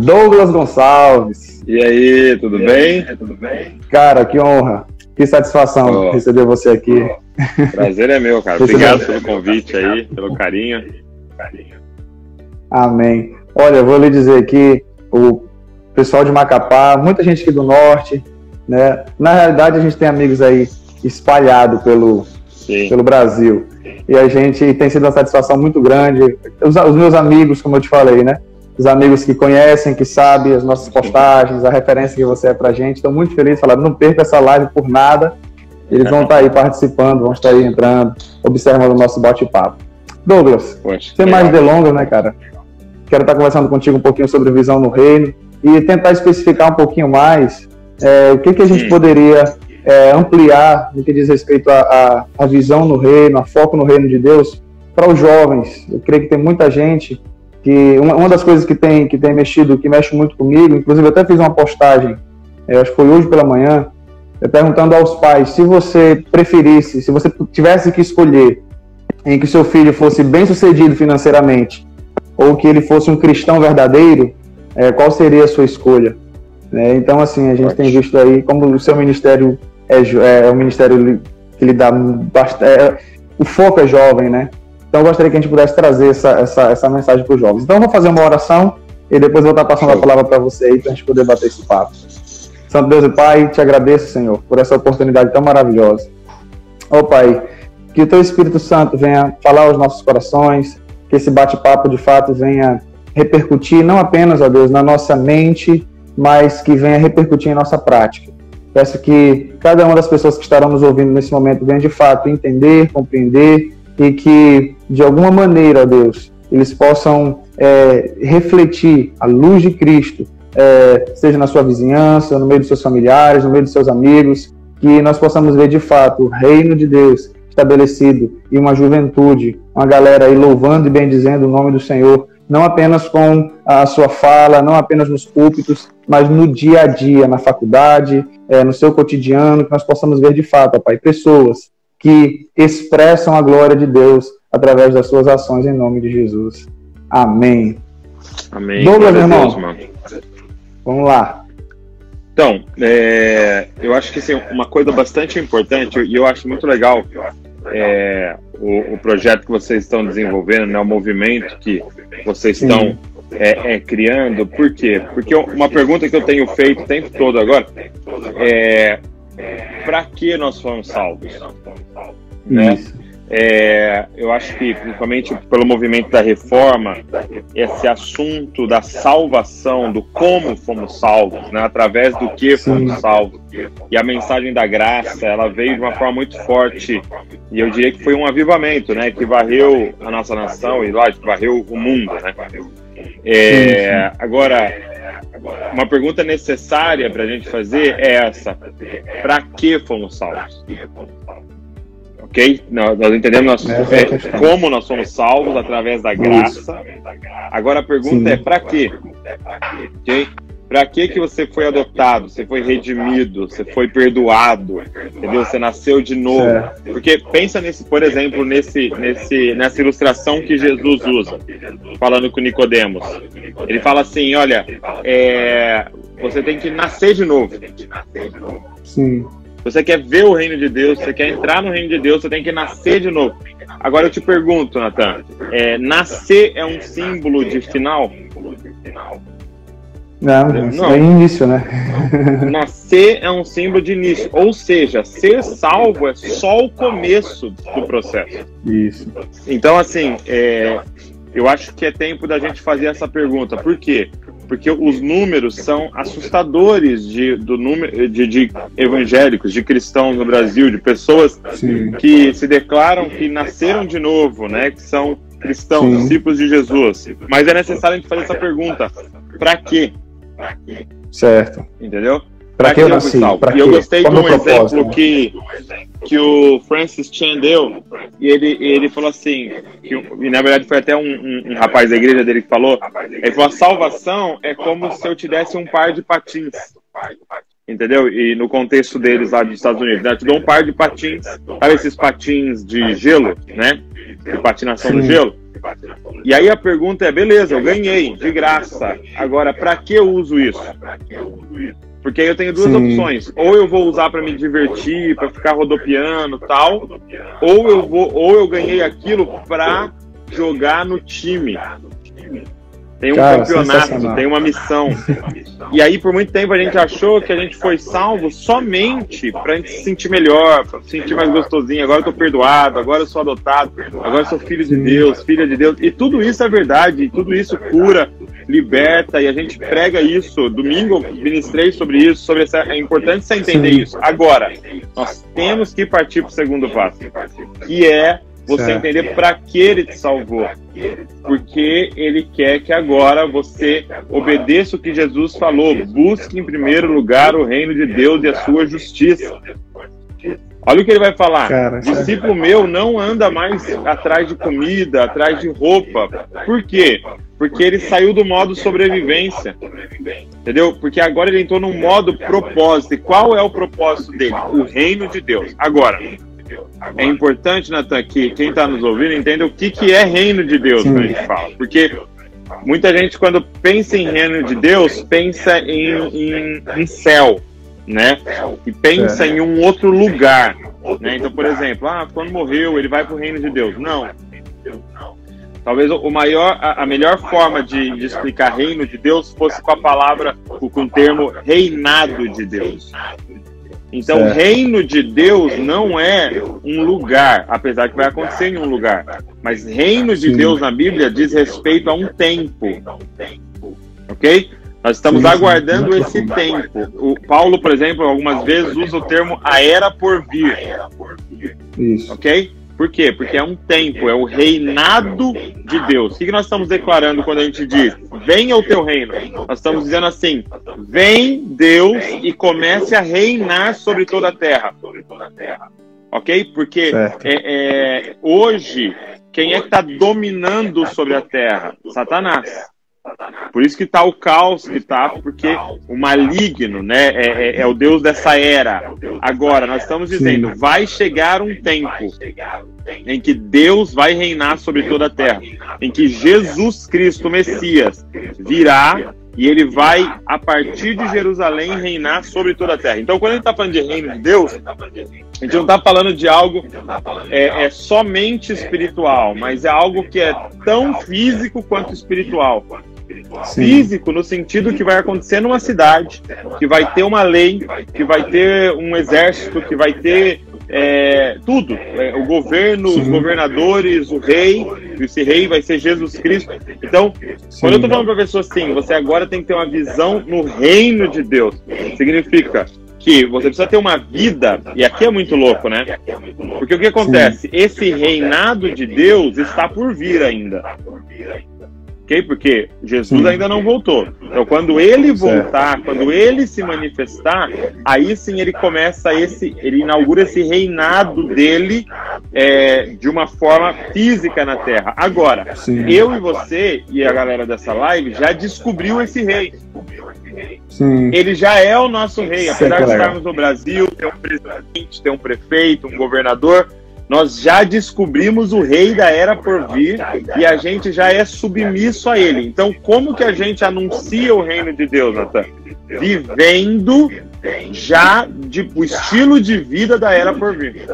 Douglas Gonçalves. E aí, tudo e bem? Aí, tudo bem? Cara, que honra, que satisfação oh. receber você aqui. Prazer é meu, cara. Obrigado pelo convite aí, pelo carinho. Amém. Olha, eu vou lhe dizer aqui, o pessoal de Macapá, muita gente aqui do norte, né? Na realidade, a gente tem amigos aí espalhados pelo, pelo Brasil. E a gente tem sido uma satisfação muito grande. Os, os, meus amigos, como eu te falei, né? Os amigos que conhecem, que sabem as nossas postagens, a referência que você é pra gente. Estou muito feliz, falando, não perca essa live por nada. Eles vão estar tá aí participando, vão estar aí entrando, observando o nosso bate-papo. Douglas, Poxa, sem mais delongas, né, cara? Quero estar conversando contigo um pouquinho sobre visão no reino e tentar especificar um pouquinho mais é, o que, que a gente poderia é, ampliar no que diz respeito à visão no reino, a foco no reino de Deus para os jovens. Eu creio que tem muita gente que uma, uma, das coisas que tem que tem mexido, que mexe muito comigo, inclusive eu até fiz uma postagem, é, acho que foi hoje pela manhã, é, perguntando aos pais se você preferisse, se você tivesse que escolher em que seu filho fosse bem sucedido financeiramente ou que ele fosse um cristão verdadeiro, é, qual seria a sua escolha? É, então, assim, a gente tem visto aí como o seu ministério é, é, é um ministério que lhe dá bastante. É, o foco é jovem, né? Então, eu gostaria que a gente pudesse trazer essa, essa, essa mensagem para os jovens. Então, eu vou fazer uma oração e depois vou estar passando a palavra para você aí, para a gente poder bater esse papo. Santo Deus e Pai, te agradeço, Senhor, por essa oportunidade tão maravilhosa. Ó oh, Pai, que o Teu Espírito Santo venha falar aos nossos corações, que esse bate-papo de fato venha repercutir não apenas, ó Deus, na nossa mente, mas que venha repercutir em nossa prática. Peço que cada uma das pessoas que estarão nos ouvindo nesse momento venha de fato entender, compreender e que, de alguma maneira, Deus, eles possam é, refletir a luz de Cristo, é, seja na sua vizinhança, no meio dos seus familiares, no meio dos seus amigos, que nós possamos ver de fato o reino de Deus estabelecido e uma juventude, uma galera aí louvando e bendizendo o nome do Senhor, não apenas com a sua fala, não apenas nos púlpitos, mas no dia a dia, na faculdade, é, no seu cotidiano, que nós possamos ver de fato, ó Pai, pessoas que expressam a glória de Deus através das suas ações em nome de Jesus. Amém. Amém. Douglas, meu irmão, vamos lá. Então, é, eu acho que assim, uma coisa bastante importante, e eu acho muito legal é, o, o, projeto que vocês estão desenvolvendo, né, o movimento que vocês estão é, é, criando. Por quê? Porque uma pergunta que eu tenho feito o tempo todo agora é para que nós fomos salvos? Né? É, eu acho que, principalmente pelo movimento da reforma, esse assunto da salvação, do como fomos salvos, né, através do que fomos salvos, e a mensagem da graça, ela veio de uma forma muito forte, e eu diria que foi um avivamento, né, que varreu a nossa nação e, lógico, varreu o mundo, né. É, agora, uma pergunta necessária para a gente fazer é essa: para que fomos salvos? ok? Nós, nós entendemos nós, é, como nós somos salvos através da graça. Agora a pergunta Sim. é para quê? Ok? Para que que você foi adotado? Você foi redimido? Você foi perdoado? Entendeu? Você nasceu de novo? Porque pensa nesse, por exemplo, nesse, nesse, nessa ilustração que Jesus usa, falando com Nicodemos. Ele fala assim, olha, é, você tem que nascer de novo. Sim você quer ver o reino de Deus, você quer entrar no reino de Deus, você tem que nascer de novo. Agora eu te pergunto, Natan, é, nascer é um símbolo de final? Não, não. é início, né? Nascer é um símbolo de início. Ou seja, ser salvo é só o começo do processo. Isso. Então, assim, é, eu acho que é tempo da gente fazer essa pergunta. Por quê? porque os números são assustadores de, do número de, de evangélicos, de cristãos no Brasil, de pessoas Sim. que se declaram que nasceram de novo, né? Que são cristãos, Sim. discípulos de Jesus. Mas é necessário a gente fazer essa pergunta: para quê? Certo. Entendeu? Para que eu nasci? E eu gostei Qual de um exemplo que, que o Francis Chan deu, e ele, ele falou assim, que, e na verdade foi até um, um, um, rapaz da igreja dele que falou, ele falou, a salvação é como se eu te desse um par de patins. Entendeu? E no contexto deles lá dos Estados Unidos, né? Eu te dou um par de patins, sabe esses patins de gelo, né? De patinação Sim. no gelo? E aí a pergunta é: beleza, eu ganhei, de graça. Agora, para que eu uso isso? Porque aí eu tenho duas Sim. opções. Ou eu vou usar para me divertir, para ficar rodopiando tal, ou eu vou, ou eu ganhei aquilo para jogar no time tem um Cara, campeonato, tem uma missão. E aí, por muito tempo, a gente achou que a gente foi salvo somente pra gente se sentir melhor, pra se sentir mais gostosinho. Agora eu tô perdoado, agora eu sou adotado, agora eu sou filho de Deus, filha de Deus. E tudo isso é verdade, tudo isso cura, liberta, e a gente prega isso. Domingo eu ministrei sobre isso, sobre essa. É importante você entender Sim. isso. Agora, nós temos que partir pro segundo passo, que é você certo. entender para que ele te salvou. Porque ele quer que agora você obedeça o que Jesus falou. Busque em primeiro lugar o reino de Deus e a sua justiça. Olha o que ele vai falar. Cara, Discípulo meu não anda mais atrás de comida, atrás de roupa. Por quê? Porque ele saiu do modo sobrevivência. Entendeu? Porque agora ele entrou no modo propósito. E qual é o propósito dele? O reino de Deus. Agora, é importante, Natan, que quem está nos ouvindo entenda o que, que é reino de Deus quando a gente fala. Porque muita gente, quando pensa em reino de Deus, pensa em, em, em céu, né? E pensa é. em um outro lugar. Né? Então, por exemplo, ah, quando morreu, ele vai para o reino de Deus. Não. Talvez o maior, a, melhor forma de, de, explicar reino de Deus fosse com a palavra, com o termo reinado de Deus. Então, certo. o reino de Deus não é um lugar, apesar que vai acontecer em um lugar. Mas reino de Sim. Deus na Bíblia diz respeito a um tempo. Ok? Nós estamos aguardando esse tempo. O Paulo, por exemplo, algumas vezes usa o termo a era por vir. Isso. Ok? Por quê? Porque é um tempo, é o reinado de Deus. O que nós estamos declarando quando a gente diz venha o teu reino? Nós estamos dizendo assim: vem Deus e comece a reinar sobre toda a terra. Ok? Porque é, é, hoje, quem é que está dominando sobre a terra? Satanás. Por isso que está o caos que está, porque o maligno, né, é, é, é, o Deus dessa era. Agora, nós estamos dizendo, vai chegar um tempo em que Deus vai reinar sobre toda a terra, em que Jesus Cristo, Messias, virá e ele vai, a partir de Jerusalém, reinar sobre toda a terra. Então, quando a gente está falando de reino de Deus, a gente não está falando de algo é, é, somente espiritual, mas é algo que é tão físico quanto espiritual. Sim. Físico, no sentido que vai acontecer numa cidade, que vai ter uma lei, que vai ter um exército, que vai ter é, tudo. É, o governo, Sim. os governadores, o rei, esse rei vai ser Jesus Cristo. Então, Sim. quando eu estou falando para a pessoa assim, você agora tem que ter uma visão no reino de Deus. Significa que você precisa ter uma vida, e aqui é muito louco, né? Porque o que acontece? Esse reinado de Deus está por vir ainda ok? Porque Jesus ainda não voltou. Então, quando ele voltar, certo. quando ele se manifestar, aí sim ele começa esse, ele inaugura esse reinado dele é, de uma forma física na Terra. Agora, sim. eu e você e a galera dessa live já descobriu esse rei. Sim. Ele já é o nosso rei, apesar de estarmos no Brasil, ter um presidente, ter um prefeito, um governador, nós já descobrimos o rei da era por vir e a gente já é submisso a ele. Então, como que a gente anuncia o reino de Deus, Natan? Vivendo já de, o estilo de vida da era por vir.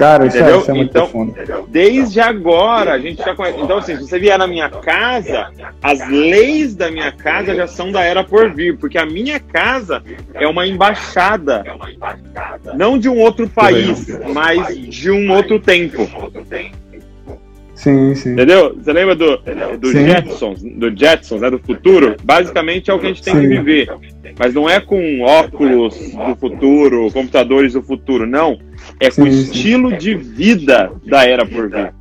Cara, isso, é, isso é muito então, profundo. Desde agora, a gente já conhece. Então, assim, se você vier na minha casa, as leis da minha casa já são da era por vir, porque a minha casa é uma embaixada, não de um outro país, mas de um outro tempo. Sim, sim. Entendeu? Você lembra do, do Jetsons, do Jetsons, né, do futuro? Basicamente é o que a gente tem sim. que viver. Mas não é com óculos do futuro, computadores do futuro, não. É com o estilo de vida da era por vir.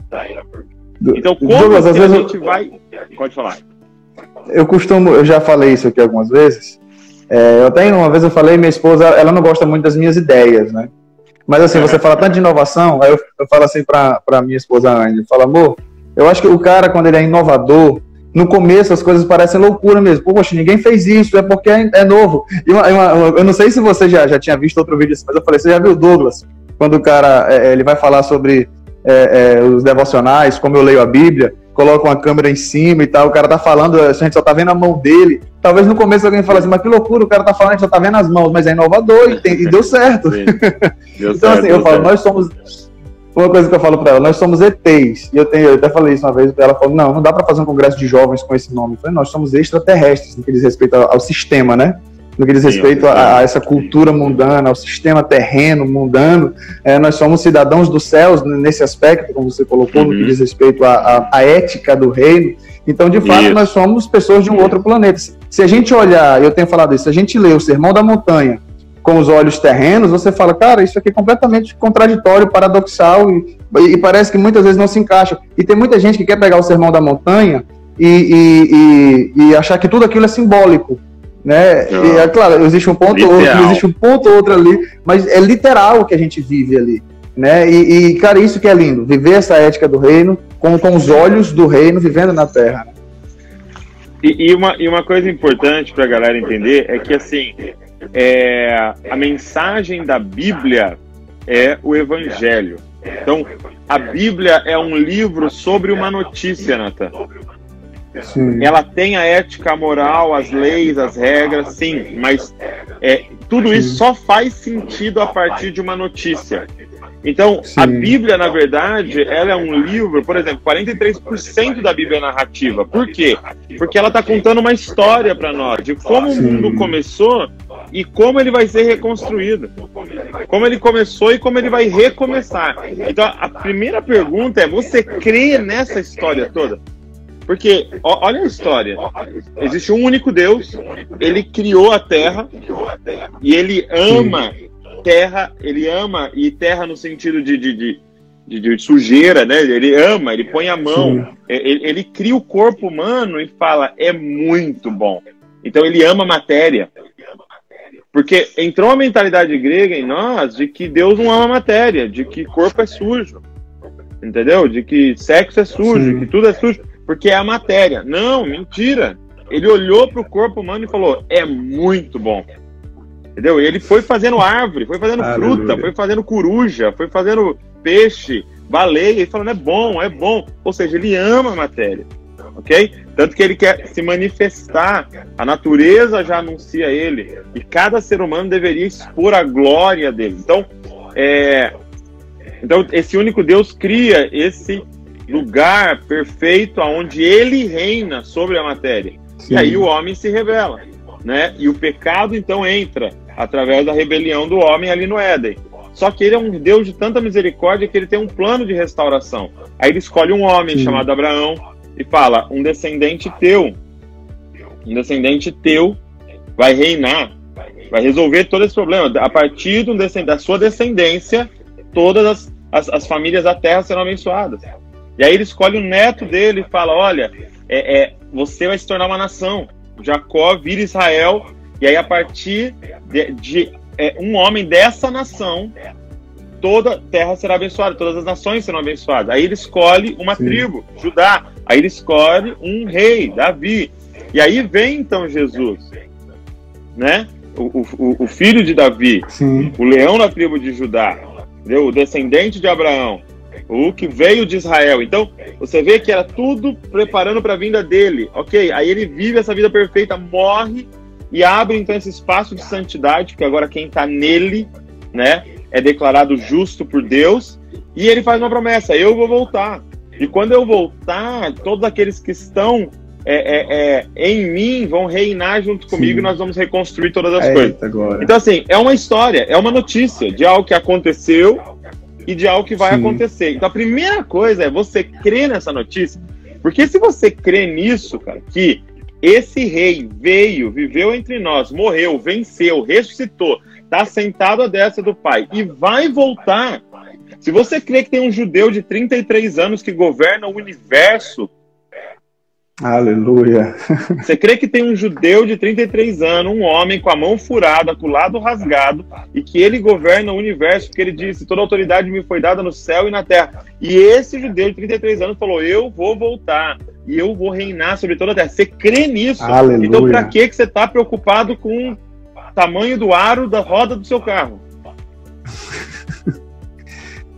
Então, como Douglas, a gente eu... vai. Pode falar. Eu costumo, eu já falei isso aqui algumas vezes. É, eu tenho, uma vez eu falei, minha esposa, ela não gosta muito das minhas ideias, né? Mas assim, você fala tanto de inovação, aí eu, eu falo assim para minha esposa Anne, fala, amor, eu acho que o cara, quando ele é inovador, no começo as coisas parecem loucura mesmo. Poxa, ninguém fez isso, é porque é, é novo. E uma, uma, eu não sei se você já, já tinha visto outro vídeo assim, mas eu falei, você já viu o Douglas? Quando o cara, é, é ele vai falar sobre é, é, os devocionais, como eu leio a Bíblia, colocam a câmera em cima e tal, o cara tá falando, a gente só tá vendo a mão dele. Talvez no começo alguém fale assim, mas que loucura, o cara tá falando, a gente só tá vendo as mãos, mas é inovador e, tem, e deu certo. Deu então, certo, assim, eu falo, certo. nós somos. Uma coisa que eu falo para ela, nós somos ETs. E eu, tenho, eu até falei isso uma vez, ela falou: não, não dá para fazer um congresso de jovens com esse nome. Eu falei, nós somos extraterrestres, no que diz respeito ao, ao sistema, né? No que diz respeito a, a, essa cultura mundana, ao sistema terreno mundano. É, nós somos cidadãos dos céus nesse aspecto, como você colocou, uhum. no que uhum. diz respeito à ética do reino. Então, de fato, isso. nós somos pessoas de um outro planeta. Se a gente olhar, eu tenho falado isso, se a gente lê o Sermão da Montanha com os olhos terrenos, você fala, cara, isso aqui é completamente contraditório, paradoxal e, e parece que muitas vezes não se encaixa. E tem muita gente que quer pegar o Sermão da Montanha e, e, e, e achar que tudo aquilo é simbólico né? E é claro, existe um ponto literal. outro, existe um ponto outro ali, mas é literal o que a gente vive ali, né? E, e, cara, isso que é lindo, viver essa ética do reino com, com os olhos do reino vivendo na Terra. Né? E, e, uma, e uma coisa importante para a galera entender é que assim é, a mensagem da Bíblia é o Evangelho. Então, a Bíblia é um livro sobre uma notícia, Natan. Sim. Ela tem a ética, a moral, as leis, as regras, sim, mas é, tudo isso só faz sentido a partir de uma notícia. Então, sim. a Bíblia, na verdade, ela é um livro, por exemplo, 43% da Bíblia é narrativa. Por quê? Porque ela está contando uma história para nós de como sim. o mundo começou e como ele vai ser reconstruído. Como ele começou e como ele vai recomeçar. Então, a primeira pergunta é: você crê nessa história toda? Porque, ó, olha a história. Existe um único Deus, ele criou a terra e ele ama terra, ele ama, e terra no sentido de, de, de, de, de sujeira, né? Ele ama, ele põe a mão, ele, ele cria o corpo humano e fala: é muito bom. Então ele ama matéria. Porque entrou a mentalidade grega em nós de que Deus não ama matéria, de que corpo é sujo. Entendeu? De que sexo é sujo, Sim. que tudo é sujo porque é a matéria. Não, mentira. Ele olhou para o corpo humano e falou: é muito bom. Entendeu? Ele foi fazendo árvore, foi fazendo Aleluia. fruta, foi fazendo coruja, foi fazendo peixe, baleia, e falando: é bom, é bom. Ou seja, ele ama a matéria. Ok? Tanto que ele quer se manifestar, a natureza já anuncia ele, e cada ser humano deveria expor a glória dele. Então, é, então esse único Deus cria esse lugar perfeito aonde ele reina sobre a matéria. Sim. E aí o homem se revela, né? E o pecado então entra através da rebelião do homem ali no Éden. Só que ele é um Deus de tanta misericórdia que ele tem um plano de restauração. Aí ele escolhe um homem Sim. chamado Abraão e fala: um descendente teu, um descendente teu vai reinar, vai resolver todo esse problema. A partir do da sua descendência, todas as, as, as famílias da terra serão abençoadas. E aí ele escolhe o neto dele e fala: Olha, é, é, você vai se tornar uma nação. Jacó vira Israel, e aí a partir de, de é, um homem dessa nação, toda terra será abençoada, todas as nações serão abençoadas. Aí ele escolhe uma Sim. tribo, Judá. Aí ele escolhe um rei, Davi. E aí vem então Jesus, né? O, o, o filho de Davi, Sim. o leão da tribo de Judá, o descendente de Abraão o que veio de Israel. Então, você vê que era tudo preparando para a vinda dele. Ok, aí ele vive essa vida perfeita, morre e abre então esse espaço de santidade, porque agora quem está nele, né, é declarado justo por Deus. E ele faz uma promessa: eu vou voltar. E quando eu voltar, todos aqueles que estão é, é, é, em mim vão reinar junto comigo Sim. e nós vamos reconstruir todas as coisas. Agora. Então, assim, é uma história, é uma notícia de algo que aconteceu e de algo que vai Sim. acontecer. Então a primeira coisa é você crer nessa notícia, porque se você crê nisso, cara, que esse rei veio, viveu entre nós, morreu, venceu, ressuscitou, está sentado à destra do Pai e vai voltar. Se você crê que tem um judeu de 33 anos que governa o universo, Aleluia. Você crê que tem um judeu de 33 anos, um homem com a mão furada, com o lado rasgado, e que ele governa o universo, porque ele disse: toda autoridade me foi dada no céu e na terra. E esse judeu de 33 anos falou: eu vou voltar e eu vou reinar sobre toda a terra. Você crê nisso? Aleluia. Então, para que você está preocupado com o tamanho do aro da roda do seu carro?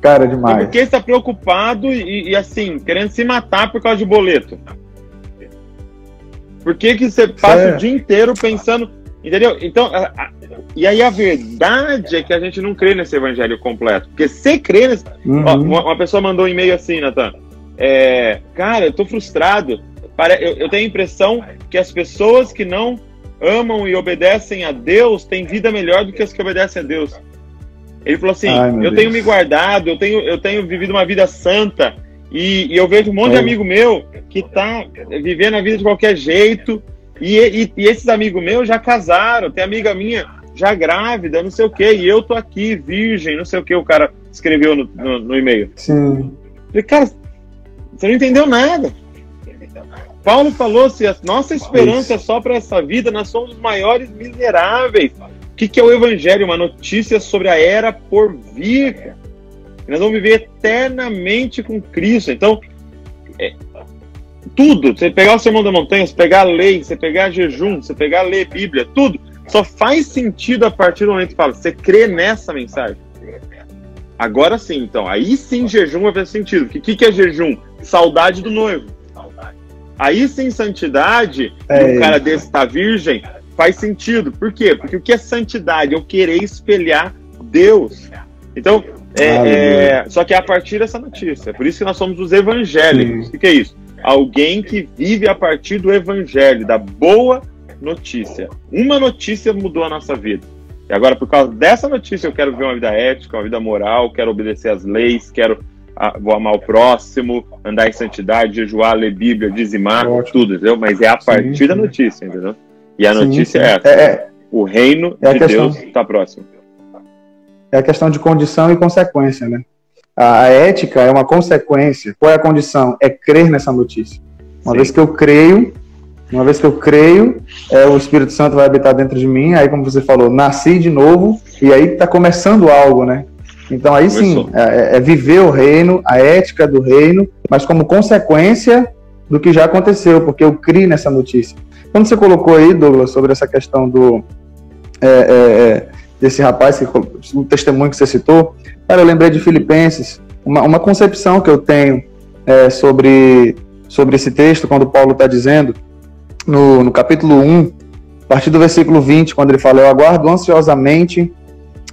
Cara, demais. E por que está preocupado e, e, assim, querendo se matar por causa de boleto? Por que, que você passa é. o dia inteiro pensando. Entendeu? Então, a, a, e aí a verdade é que a gente não crê nesse evangelho completo. Porque você crê nesse. Uhum. Ó, uma, uma, pessoa mandou um e-mail assim, Natan. É, cara, eu tô frustrado. Eu, eu tenho a impressão que as pessoas que não amam e obedecem a Deus têm vida melhor do que as que obedecem a Deus. Ele falou assim: Ai, eu Deus. tenho me guardado, eu tenho, eu tenho vivido uma vida santa, e, e eu vejo um monte de amigo meu que tá vivendo a vida de qualquer jeito, e, e, e, esses amigos meus já casaram, tem amiga minha já grávida, não sei o quê, e eu tô aqui, virgem, não sei o que, o cara escreveu no, no, no e-mail. Sim. falei, cara, você não entendeu nada. Paulo falou: se a nossa esperança é só para essa vida, nós somos os maiores miseráveis. O que, que é o Evangelho? Uma notícia sobre a era por vir. Nós vamos viver eternamente com Cristo. Então, é, tudo, você pegar o Sermão da Montanha, você pegar a lei, você pegar jejum, você pegar a ler Bíblia, tudo, só faz sentido a partir do momento que fala, você crê nessa mensagem. Agora sim, então, aí sim jejum vai fazer sentido. O que, que, que é jejum? Saudade do noivo. Aí sim, santidade, é um cara desse tá virgem, faz sentido. Por quê? Porque o que é santidade? Eu querer espelhar Deus. Então, é, é, só que é a partir dessa notícia. Por isso que nós somos os evangélicos. O que é isso? Alguém que vive a partir do evangelho, da boa notícia. Uma notícia mudou a nossa vida. E agora, por causa dessa notícia, eu quero ver uma vida ética, uma vida moral, quero obedecer às leis, quero vou amar o próximo, andar em santidade, jejuar, ler Bíblia, dizimar, Ótimo. tudo, entendeu? Mas é a partir sim, da notícia, entendeu? E a sim, notícia sim. é essa. É, é, o reino é de questão, Deus está próximo. É a questão de condição e consequência, né? A, a, ética é uma consequência. Qual é a condição? É crer nessa notícia. Uma vez que eu creio, uma vez que eu creio, é, o Espírito Santo vai habitar dentro de mim. Aí, como você falou, nasci de novo e aí está começando algo, né? Então aí sim, é, é, viver o reino, a ética do reino, mas como consequência do que já aconteceu, porque eu criei nessa notícia. Quando você colocou aí, Douglas, sobre essa questão do é, é, é desse rapaz, o testemunho que você citou, cara, eu lembrei de Filipenses, uma, uma concepção que eu tenho é, sobre, sobre esse texto, quando Paulo está dizendo, no, no capítulo 1, a partir do versículo 20, quando ele fala, eu aguardo ansiosamente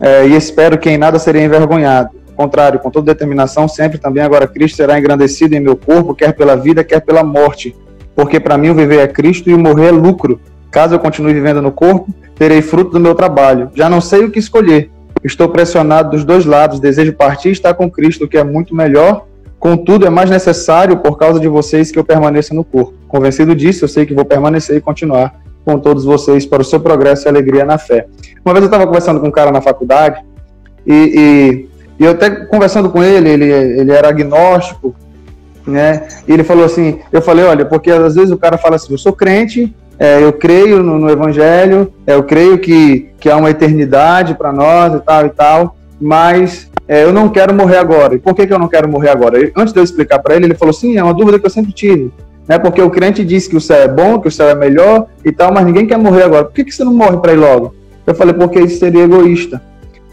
é, e espero que em nada serei envergonhado. Ao contrário, com toda determinação, sempre também agora Cristo será engrandecido em meu corpo, quer pela vida, quer pela morte. Porque para mim o viver é Cristo e o morrer é lucro. Caso eu continue vivendo no corpo, terei fruto do meu trabalho. Já não sei o que escolher. Estou pressionado dos dois lados, desejo partir e estar com Cristo, que é muito melhor. Contudo, é mais necessário por causa de vocês que eu permaneça no corpo. Convencido disso, eu sei que vou permanecer e continuar com todos vocês para o seu progresso e alegria na fé. Uma vez eu estava conversando com um cara na faculdade e, e, e, eu até conversando com ele, ele, ele era agnóstico, né? E ele falou assim, eu falei, olha, porque às vezes o cara fala assim, eu sou crente, é, eu creio no, no Evangelho, é, eu creio que, que há uma eternidade para nós e tal e tal, mas é, eu não quero morrer agora. E por que, que eu não quero morrer agora? antes de eu explicar para ele, ele falou, sim, é uma dúvida que eu sempre tive né? Porque o crente diz que o céu é bom, que o céu é melhor e tal, mas ninguém quer morrer agora. Por que, que você não morre para ir logo? Eu falei, porque isso seria egoísta.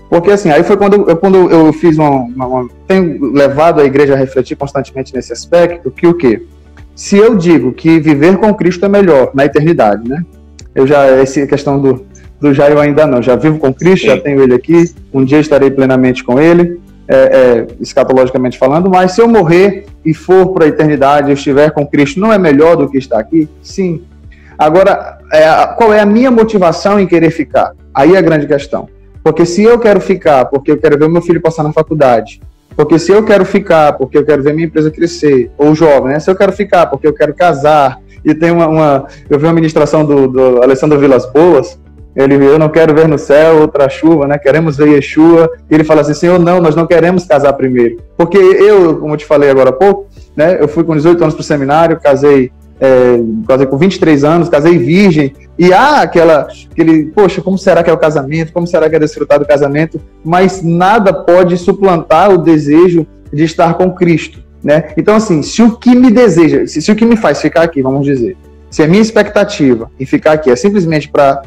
Porque assim, aí foi quando eu, quando eu fiz uma, uma, uma, Tenho levado a igreja a refletir constantemente nesse aspecto, que o quê? Se eu digo que viver com Cristo é melhor na eternidade, né? Eu já, essa questão do, do Jair ainda não, já vivo com Cristo, Sim. já tenho ele aqui, um dia estarei plenamente com ele, é, é, escatologicamente falando, mas se eu morrer e for para a eternidade, eu estiver com Cristo, não é melhor do que estar aqui? Sim. Agora, é, qual é a minha motivação em querer ficar? Aí é a grande questão. Porque se eu quero ficar, porque eu quero ver meu filho passar na faculdade, porque se eu quero ficar, porque eu quero ver minha empresa crescer, ou jovem, né? Se eu quero ficar, porque eu quero casar, e tem uma, uma eu vi uma ministração do, do Alessandro Vilas Boas, ele, eu não quero ver no céu outra chuva, né? Queremos ver Yeshua. E ele fala assim, Senhor, não, nós não queremos casar primeiro. Porque eu, como eu te falei agora há pouco, né? Eu fui com 18 anos para o seminário, casei, é, casei com 23 anos, casei virgem. E há aquela, aquele, poxa, como será que é o casamento? Como será que é desfrutar do casamento? Mas nada pode suplantar o desejo de estar com Cristo, né? Então, assim, se o que me deseja, se, se o que me faz ficar aqui, vamos dizer, se a minha expectativa em ficar aqui é simplesmente para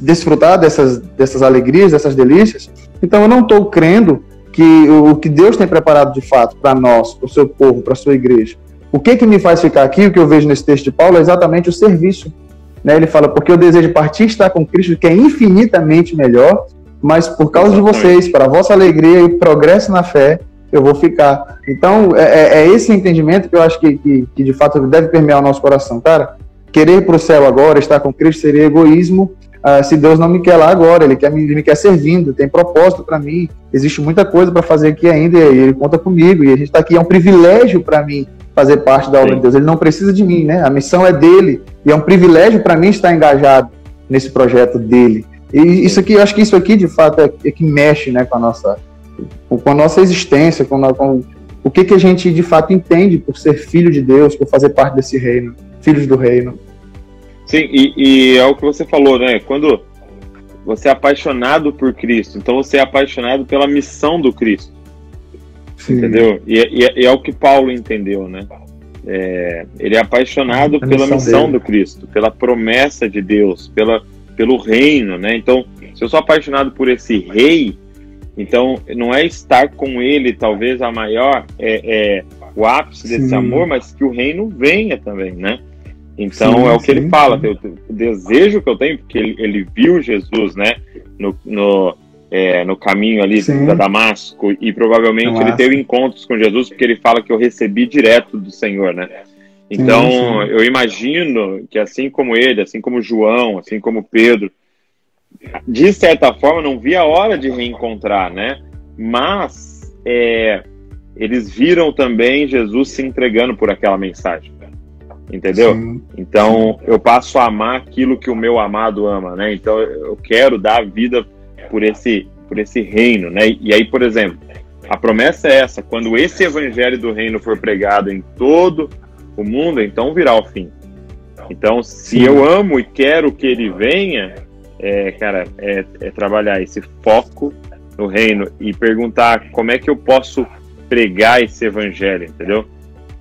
desfrutar dessas, dessas alegrias, dessas delícias, então eu não estou crendo que o que Deus tem preparado de fato para nós, para o seu povo, para a sua igreja. O que que me faz ficar aqui, o que eu vejo nesse texto de Paulo, é exatamente o serviço. Né? Ele fala, porque eu desejo partir estar com Cristo, que é infinitamente melhor, mas por causa exatamente. de vocês, para a vossa alegria e progresso na fé, eu vou ficar. Então, é, é, é esse entendimento que eu acho que, que, que, de fato deve permear o nosso coração. Cara, querer ir para o céu agora, estar com Cristo, seria egoísmo uh, se Deus não me quer lá agora, Ele quer me, ele me quer servindo, tem propósito para mim, existe muita coisa para fazer aqui ainda, e Ele conta comigo, e a gente está aqui, é um privilégio para mim fazer parte da obra Sim. de Deus, Ele não precisa de mim, né? A missão é dele, e é um privilégio para mim estar engajado nesse projeto dele. E isso aqui, eu acho que isso aqui, de fato, é, é que mexe né, com, a nossa, com a nossa existência, com, com o que, que a gente de fato entende por ser filho de Deus, por fazer parte desse reino, filhos do reino. Sim, e, e, é o que você falou, né? Quando você é apaixonado por Cristo, então você é apaixonado pela missão do Cristo. Sim. Entendeu? E, e, e, é o que Paulo entendeu, né? É, ele é apaixonado a pela missão, missão do Cristo, pela promessa de Deus, pela, pelo reino, né? Então, se eu sou apaixonado por esse rei, então não é estar com ele, talvez a maior, é, é o ápice desse Sim. amor, mas que o reino venha também, né? Então sim, é o que sim, ele fala, o desejo que eu tenho, porque ele, ele viu Jesus, né, no, no, é, no caminho ali sim. da Damasco, e provavelmente Damasco. ele teve encontros com Jesus, porque ele fala que eu recebi direto do Senhor, né? Então eu imagino que assim como ele, assim como João, assim como Pedro, de certa forma não via a hora de reencontrar, né? Mas é, eles viram também Jesus se entregando por aquela mensagem entendeu? Sim. Então eu passo a amar aquilo que o meu amado ama, né? Então eu quero dar vida por esse por esse reino, né? E aí, por exemplo, a promessa é essa: quando esse evangelho do reino for pregado em todo o mundo, então virá o fim. Então, se Sim. eu amo e quero que ele venha, é, cara, é, é trabalhar esse foco no reino e perguntar como é que eu posso pregar esse evangelho, entendeu?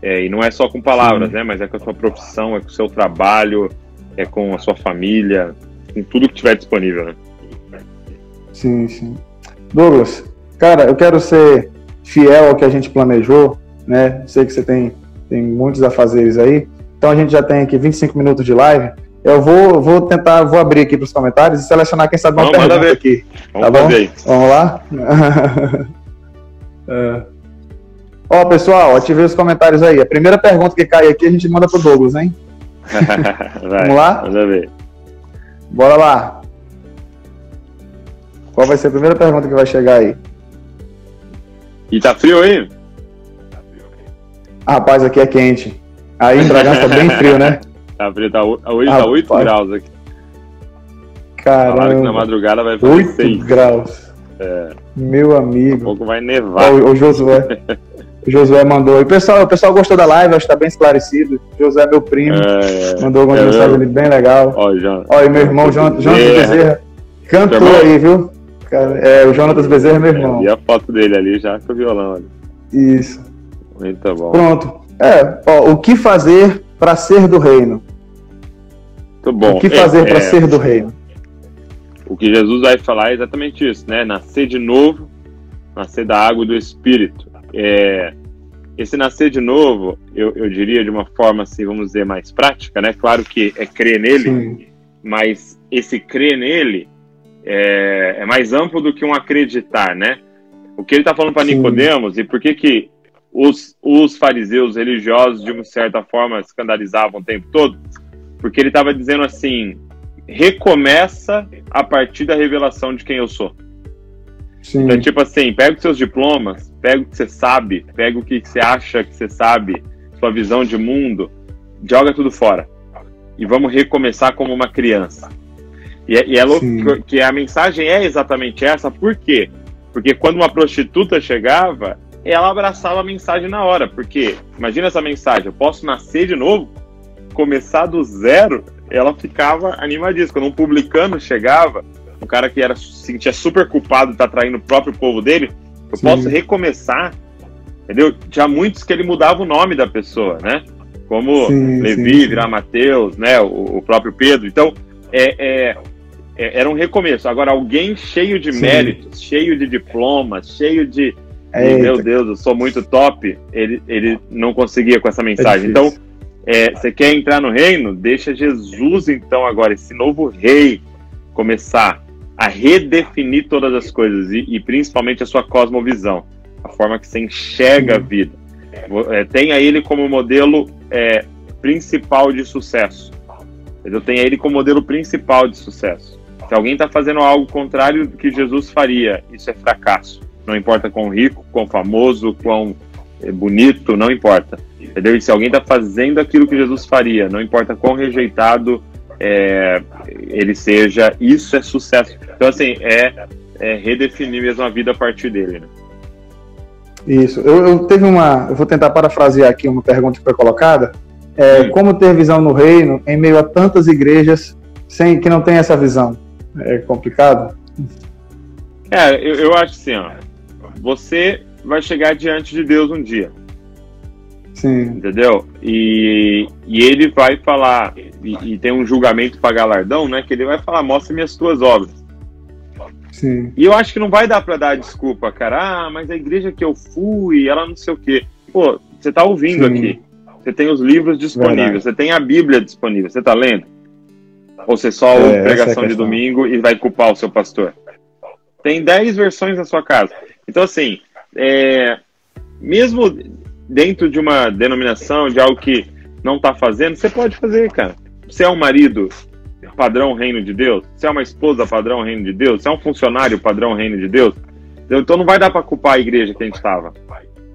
É, e não é só com palavras, Sim. né? Mas é com a sua profissão, é com o seu trabalho, é com a sua família, com tudo que tiver disponível, né? Sim, sim. Douglas, cara, eu quero ser fiel ao que a gente planejou, né? Sei que você tem, tem muitos afazeres aí. Então a gente já tem aqui 25 minutos de live. Eu vou, vou tentar, vou abrir aqui para os comentários e selecionar quem sabe uma Vamos, pergunta aqui. Vamos tá bom? Vamos lá? é. Ó, pessoal, ativei os comentários aí. A primeira pergunta que cai aqui a gente manda pro Douglas, hein? vai, Vamos lá? Vamos ver. Bora lá. Qual vai ser a primeira pergunta que vai chegar aí? E tá frio aí? Ah, rapaz, aqui é quente. Aí em Bragança tá bem frio, né? Tá frio, tá, hoje tá 8 graus aqui. Caramba. Falaram que na madrugada vai fazer 8 6. graus. É. Meu amigo. A pouco vai nevar. Ô, ô Josué. O Josué mandou. E o pessoal, o pessoal gostou da live, acho que tá bem esclarecido. O Josué é meu primo. É, mandou alguma é mensagem ali bem legal. Olha, meu irmão, Jonas Bezerra. Cantou aí, viu? É, o Jonatas Bezerra é meu irmão. E a foto dele ali já com o violão ali. Isso. Muito bom. Pronto. É, ó, o que fazer para ser do reino? Muito bom. O que fazer é, para é. ser do reino? O que Jesus vai falar é exatamente isso, né? Nascer de novo, nascer da água e do Espírito. É, esse nascer de novo, eu, eu diria de uma forma, assim, vamos dizer, mais prática, né? Claro que é crer nele, Sim. mas esse crer nele é, é, mais amplo do que um acreditar, né? O que ele está falando para Nicodemos e por que que os, os fariseus religiosos, de uma certa forma, escandalizavam o tempo todo? Porque ele estava dizendo assim, recomeça a partir da revelação de quem eu sou. Sim. Então, tipo assim, pega os seus diplomas, pega o que você sabe, pega o que você acha que você sabe, sua visão de mundo, joga tudo fora. E vamos recomeçar como uma criança. E é, e é louco que a mensagem é exatamente essa, por quê? Porque quando uma prostituta chegava, ela abraçava a mensagem na hora. Porque, imagina essa mensagem, eu posso nascer de novo, começar do zero, ela ficava animadíssima. Quando um publicano chegava, um cara que era se sentia super culpado de estar tá traindo o próprio povo dele, eu Sim. posso recomeçar, entendeu? Tinha muitos que ele mudava o nome da pessoa, né? Como sim, Levi, sim, virar Mateus, né? O, o, próprio Pedro. Então, é, é, é, era um recomeço. Agora, alguém cheio de méritos, cheio de diplomas, cheio de, e, meu Deus, eu sou muito top, ele, ele não conseguia com essa é mensagem. É então, é, você quer entrar no reino? Deixa Jesus, então, agora, esse novo rei, começar a redefinir todas as coisas e, e principalmente a sua cosmovisão, a forma que você enxerga a vida. É, tenha ele como modelo é, principal de sucesso. Eu tenho ele como modelo principal de sucesso. Se alguém está fazendo algo contrário do que Jesus faria, isso é fracasso. Não importa quão rico, quão famoso, quão é, bonito, não importa. Entendeu? E se alguém está fazendo aquilo que Jesus faria, não importa quão rejeitado é, ele seja, isso é sucesso. Então, assim, é, é, redefinir mesmo a vida a partir dele. Né? Isso. Eu, eu, teve uma. Eu vou tentar parafrasear aqui uma pergunta que foi colocada. É, como ter visão no reino em meio a tantas igrejas sem que não tem essa visão? É complicado? É, eu, eu acho assim, ó. Você vai chegar diante de Deus um dia. Sim. Entendeu? E, e ele vai falar, e, e tem um julgamento para galardão, né? Que ele vai falar, mostre minhas tuas obras. Sim. E eu acho que não vai dar para dar desculpa, cara. Ah, mas a igreja que eu fui, ela não sei o quê. Pô, você tá ouvindo Sim. aqui. Você tem os livros disponíveis, Verdade. você tem a Bíblia disponível, você tá lendo? Ou você só ouve é, pregação é de domingo e vai culpar o seu pastor? Tem 10 versões na sua casa. Então, assim, é, mesmo dentro de uma denominação, de algo que não está fazendo, você pode fazer, cara. Você é um marido padrão reino de Deus? Você é uma esposa padrão reino de Deus? Você é um funcionário padrão reino de Deus? Então não vai dar para culpar a igreja que a gente estava.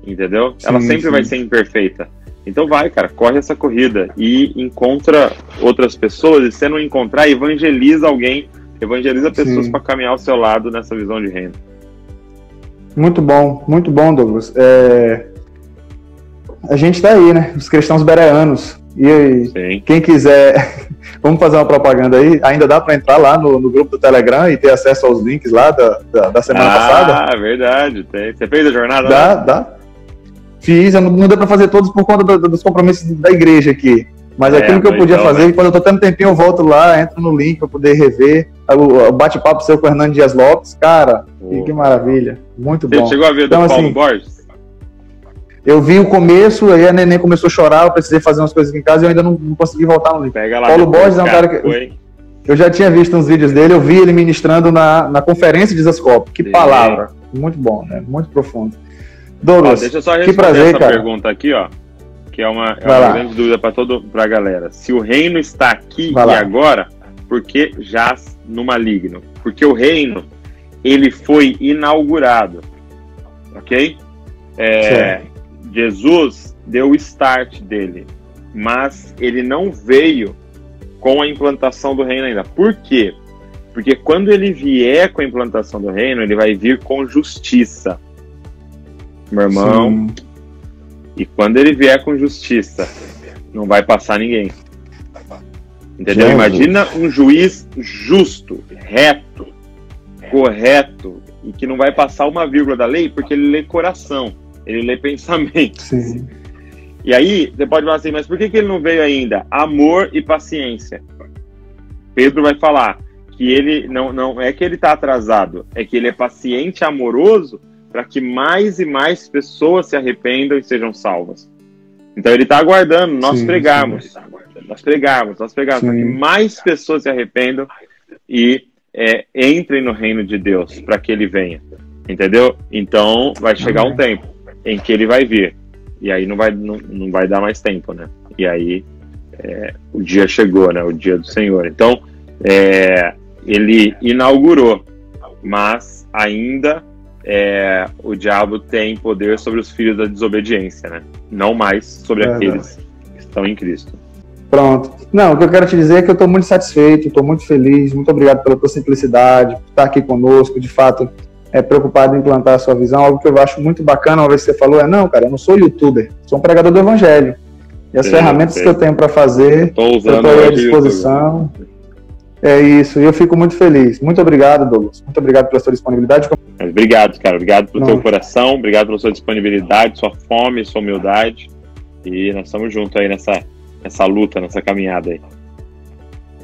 Entendeu? Sim, Ela sempre sim. vai ser imperfeita. Então vai, cara, corre essa corrida e encontra outras pessoas. E se não encontrar, evangeliza alguém, evangeliza pessoas para caminhar ao seu lado nessa visão de reino. Muito bom, muito bom, Douglas. É, a gente está aí, né? Os cristãos bereanos. E Sim. quem quiser, vamos fazer uma propaganda aí. Ainda dá para entrar lá no, no, grupo do Telegram e ter acesso aos links lá da, da, da semana ah, passada? Ah, verdade. Tem. Você fez a jornada? Dá, lá? dá. Fiz, não, não deu para fazer todos por conta do, dos compromissos da igreja aqui. Mas é, aquilo que eu podia então, fazer, né? quando eu tô tendo tempinho, eu volto lá, entro no link para poder rever. O, bate-papo seu com o Hernando Dias Lopes, cara, oh. que maravilha. Muito bom. Você chegou a ver então, do Paulo assim, Borges? Eu vi o começo, aí a neném começou a chorar, eu precisei fazer umas coisas aqui em casa e eu ainda não, não consegui voltar no link. Pega lá Paulo Borges é um cara que. Foi. Eu já tinha visto uns vídeos dele, eu vi ele ministrando na, na conferência de Zascope. Que Sim. palavra. Muito bom, né? Muito profundo. Douglas, ó, deixa eu só responder que prazer, essa cara. pergunta aqui, ó. Que é uma, é uma grande dúvida para todo pra galera. Se o reino está aqui Vai e lá. agora, por que jaz no maligno? Porque o reino, ele foi inaugurado. Ok? É, Jesus deu o start dele, mas ele não veio com a implantação do reino ainda. Por quê? Porque quando ele vier com a implantação do reino, ele vai vir com justiça. Meu irmão. Sim. E quando ele vier com justiça, não vai passar ninguém. Entendeu? Imagina um juiz justo, reto, correto, e que não vai passar uma vírgula da lei porque ele lê coração. Ele lê pensamentos. Sim. E aí, você pode falar assim, mas por que, que ele não veio ainda? Amor e paciência. Pedro vai falar que ele não, não é que ele está atrasado, é que ele é paciente amoroso para que mais e mais pessoas se arrependam e sejam salvas. Então ele está aguardando nós sim, pregarmos, sim. nós pregarmos, nós pregarmos, para que mais pessoas se arrependam e é, entrem no reino de Deus, para que ele venha. Entendeu? Então vai chegar um tempo em que ele vai vir. E aí não vai, não, não vai dar mais tempo, né? E aí é, o dia chegou, né? O dia do Senhor. Então, é, ele inaugurou, mas ainda é, o diabo tem poder sobre os filhos da desobediência, né? Não mais sobre é aqueles que estão em Cristo. Pronto. Não, o que eu quero te dizer é que eu estou muito satisfeito, estou muito feliz, muito obrigado pela tua simplicidade, por estar aqui conosco. De fato, é, preocupado em implantar a sua visão. Algo que eu acho muito bacana, uma vez que você falou, é: não, cara, eu não sou youtuber, sou um pregador do evangelho. E as sim, ferramentas sim. que eu tenho para fazer, eu estou à disposição. É isso, e eu fico muito feliz. Muito obrigado, Douglas. Muito obrigado pela sua disponibilidade. Obrigado, cara. Obrigado pelo não. seu coração, obrigado pela sua disponibilidade, sua fome, sua humildade. E nós estamos juntos aí nessa, nessa luta, nessa caminhada aí.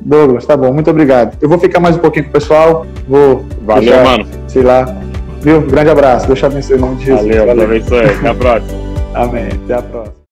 Douglas, tá bom, muito obrigado. Eu vou ficar mais um pouquinho com o pessoal, vou. Valeu, deixar, mano. Sei lá. Viu? Grande abraço. Deus te abençoe em nome de Jesus. Valeu, Valeu. abençoe. Até a próxima. Amém. Até a próxima.